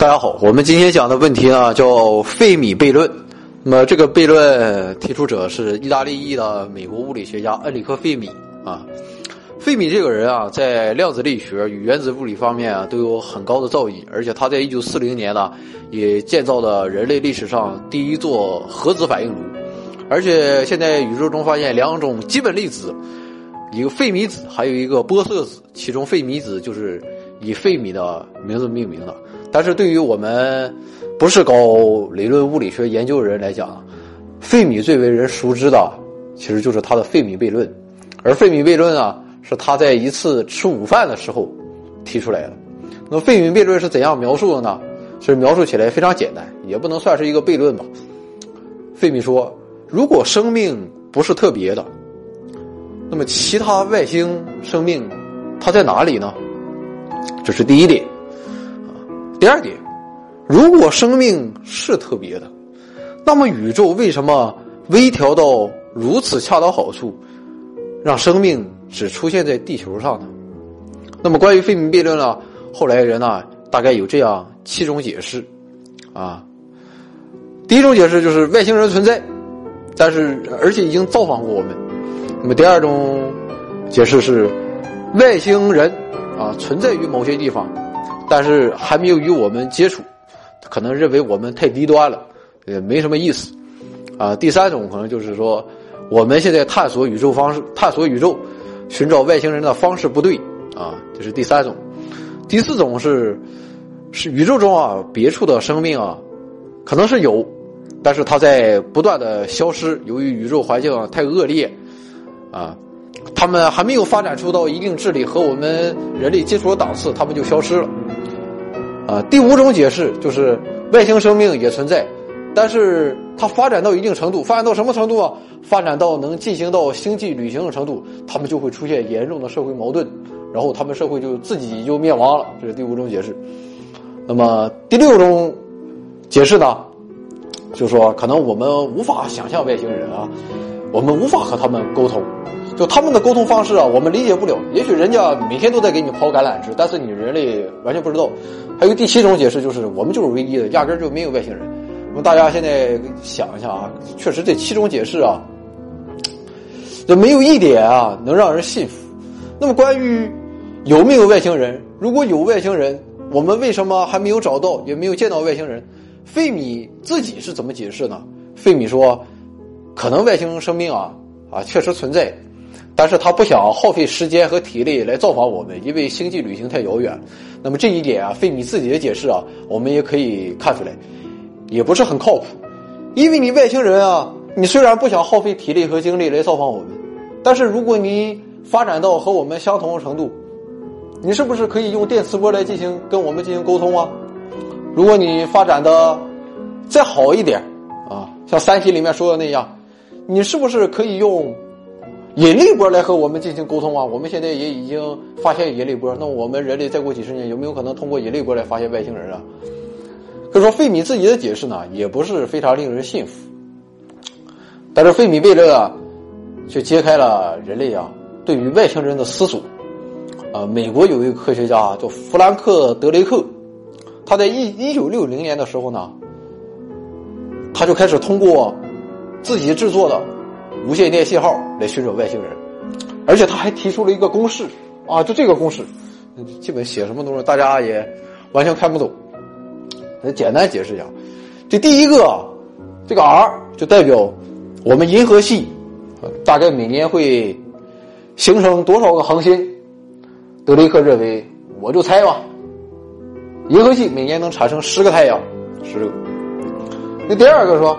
大家好，我们今天讲的问题呢叫费米悖论。那么这个悖论提出者是意大利裔的美国物理学家恩里克·费米啊。费米这个人啊，在量子力学与原子物理方面啊都有很高的造诣，而且他在一九四零年呢也建造了人类历史上第一座核子反应炉。而且现在宇宙中发现两种基本粒子，一个费米子，还有一个玻色子，其中费米子就是以费米的名字命名的。但是对于我们不是搞理论物理学研究人来讲，费米最为人熟知的其实就是他的费米悖论，而费米悖论啊是他在一次吃午饭的时候提出来的。那么费米悖论是怎样描述的呢？是描述起来非常简单，也不能算是一个悖论吧。费米说，如果生命不是特别的，那么其他外星生命它在哪里呢？这是第一点。第二点，如果生命是特别的，那么宇宙为什么微调到如此恰到好处，让生命只出现在地球上呢？那么关于费米悖论呢？后来人呢大概有这样七种解释，啊，第一种解释就是外星人存在，但是而且已经造访过我们。那么第二种解释是外星人啊存在于某些地方。但是还没有与我们接触，可能认为我们太低端了，也没什么意思，啊，第三种可能就是说，我们现在探索宇宙方式，探索宇宙，寻找外星人的方式不对，啊，这是第三种。第四种是，是宇宙中啊别处的生命啊，可能是有，但是它在不断的消失，由于宇宙环境太恶劣，啊。他们还没有发展出到一定智力和我们人类接触的档次，他们就消失了。啊，第五种解释就是外星生命也存在，但是它发展到一定程度，发展到什么程度啊？发展到能进行到星际旅行的程度，他们就会出现严重的社会矛盾，然后他们社会就自己就灭亡了。这是第五种解释。那么第六种解释呢，就是说可能我们无法想象外星人啊，我们无法和他们沟通。就他们的沟通方式啊，我们理解不了。也许人家每天都在给你抛橄榄枝，但是你人类完全不知道。还有第七种解释，就是我们就是唯一的，压根就没有外星人。那么大家现在想一下啊，确实这七种解释啊，就没有一点啊能让人信服。那么关于有没有外星人，如果有外星人，我们为什么还没有找到，也没有见到外星人？费米自己是怎么解释呢？费米说，可能外星生命啊啊确实存在。但是他不想耗费时间和体力来造访我们，因为星际旅行太遥远。那么这一点啊，费米自己的解释啊，我们也可以看出来，也不是很靠谱。因为你外星人啊，你虽然不想耗费体力和精力来造访我们，但是如果你发展到和我们相同的程度，你是不是可以用电磁波来进行跟我们进行沟通啊？如果你发展的再好一点啊，像《三体》里面说的那样，你是不是可以用？引力波来和我们进行沟通啊！我们现在也已经发现引力波，那我们人类再过几十年有没有可能通过引力波来发现外星人啊？可以说费米自己的解释呢，也不是非常令人信服。但是费米悖论啊，却揭开了人类啊对于外星人的思索。啊，美国有一个科学家啊叫弗兰克·德雷克，他在一一九六零年的时候呢，他就开始通过自己制作的。无线电信号来寻找外星人，而且他还提出了一个公式啊，就这个公式，基本写什么东西大家也完全看不懂。来简单解释一下，这第一个，这个 R 就代表我们银河系大概每年会形成多少个恒星？德雷克认为，我就猜吧，银河系每年能产生十个太阳，十个。那第二个说。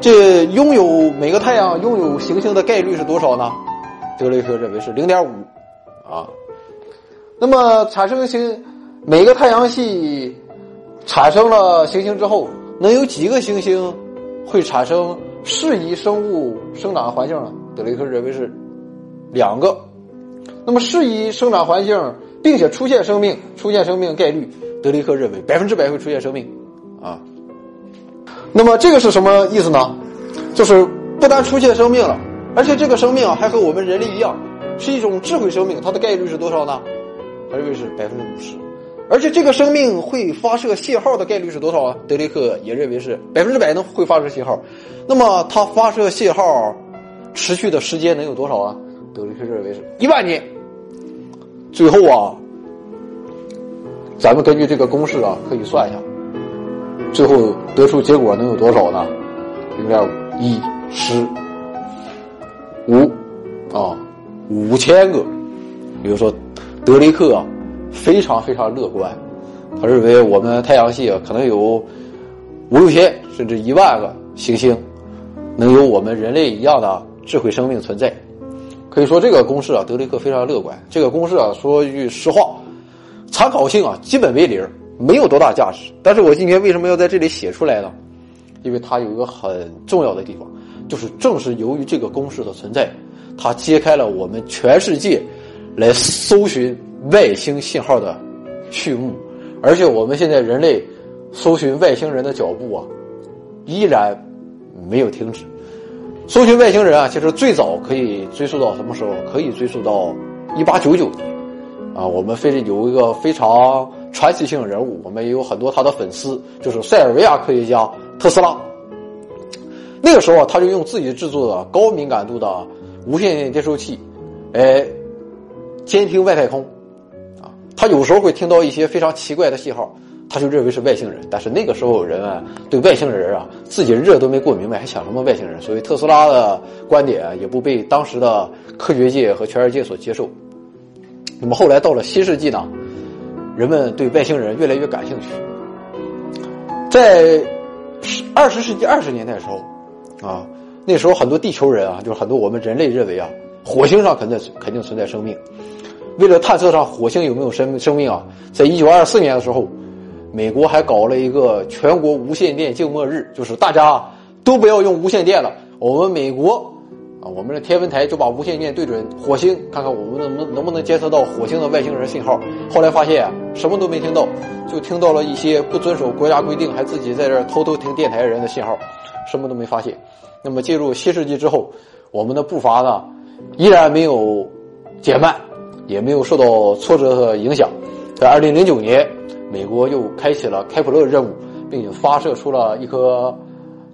这拥有每个太阳拥有行星的概率是多少呢？德雷克认为是零点五，啊，那么产生星每个太阳系产生了行星之后，能有几个行星会产生适宜生物生长的环境呢？德雷克认为是两个。那么适宜生长环境并且出现生命，出现生命概率，德雷克认为百分之百会出现生命，啊。那么这个是什么意思呢？就是不单出现生命了，而且这个生命啊还和我们人类一样，是一种智慧生命。它的概率是多少呢？他认为是百分之五十。而且这个生命会发射信号的概率是多少啊？德雷克也认为是百分之百能会发射信号。那么它发射信号持续的时间能有多少啊？德雷克认为是一万年。最后啊，咱们根据这个公式啊，可以算一下，最后得出结果能有多少呢？零点五一十五啊，五千个。比如说，德雷克啊。非常非常乐观，他认为我们太阳系啊可能有五六千甚至一万个行星，能有我们人类一样的智慧生命存在。可以说这个公式啊，德雷克非常乐观。这个公式啊，说句实话，参考性啊基本为零，没有多大价值。但是我今天为什么要在这里写出来呢？因为它有一个很重要的地方，就是正是由于这个公式的存在，它揭开了我们全世界来搜寻。外星信号的序幕，而且我们现在人类搜寻外星人的脚步啊，依然没有停止。搜寻外星人啊，其实最早可以追溯到什么时候？可以追溯到一八九九年啊。我们非得有一个非常传奇性人物，我们也有很多他的粉丝，就是塞尔维亚科学家特斯拉。那个时候啊，他就用自己制作的高敏感度的无线电接收器，哎，监听外太空。啊他有时候会听到一些非常奇怪的信号，他就认为是外星人。但是那个时候人啊，对外星人啊，自己热都没过明白，还想什么外星人？所以特斯拉的观点也不被当时的科学界和全世界所接受。那么后来到了新世纪呢，人们对外星人越来越感兴趣。在二十世纪二十年代的时候，啊，那时候很多地球人啊，就是很多我们人类认为啊，火星上肯定肯定存在生命。为了探测上火星有没有生生命啊，在一九二四年的时候，美国还搞了一个全国无线电静默日，就是大家都不要用无线电了。我们美国我们的天文台就把无线电对准火星，看看我们能不能能不能监测到火星的外星人信号。后来发现什么都没听到，就听到了一些不遵守国家规定还自己在这偷偷听电台人的信号，什么都没发现。那么进入新世纪之后，我们的步伐呢依然没有减慢。也没有受到挫折和影响。在二零零九年，美国又开启了开普勒任务，并且发射出了一颗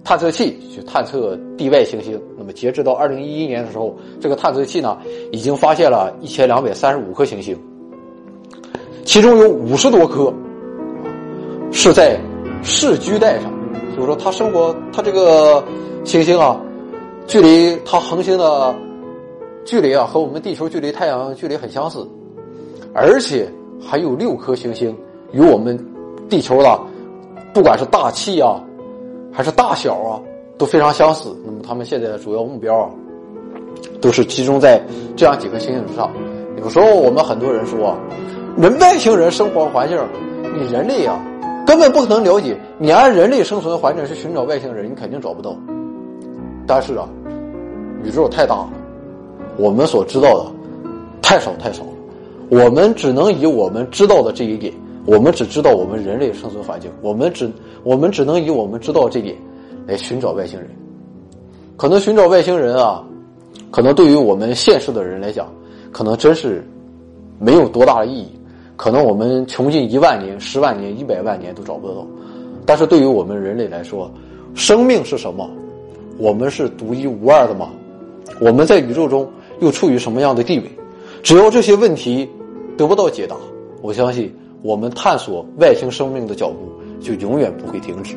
探测器去探测地外行星。那么，截止到二零一一年的时候，这个探测器呢，已经发现了一千两百三十五颗行星，其中有五十多颗是在市居带上，就是说，它生活，它这个行星啊，距离它恒星的。距离啊，和我们地球距离太阳距离很相似，而且还有六颗行星与我们地球的，不管是大气啊，还是大小啊，都非常相似。那么，他们现在的主要目标啊，都是集中在这样几颗星星之上。有时候我们很多人说，人外星人生活环境，你人类啊，根本不可能了解。你按人类生存环境去寻找外星人，你肯定找不到。但是啊，宇宙太大了。我们所知道的太少太少了，我们只能以我们知道的这一点，我们只知道我们人类生存环境，我们只我们只能以我们知道这点来寻找外星人。可能寻找外星人啊，可能对于我们现实的人来讲，可能真是没有多大的意义。可能我们穷尽一万年、十万年、一百万年都找不到。但是对于我们人类来说，生命是什么？我们是独一无二的吗？我们在宇宙中。又处于什么样的地位？只要这些问题得不到解答，我相信我们探索外星生命的脚步就永远不会停止。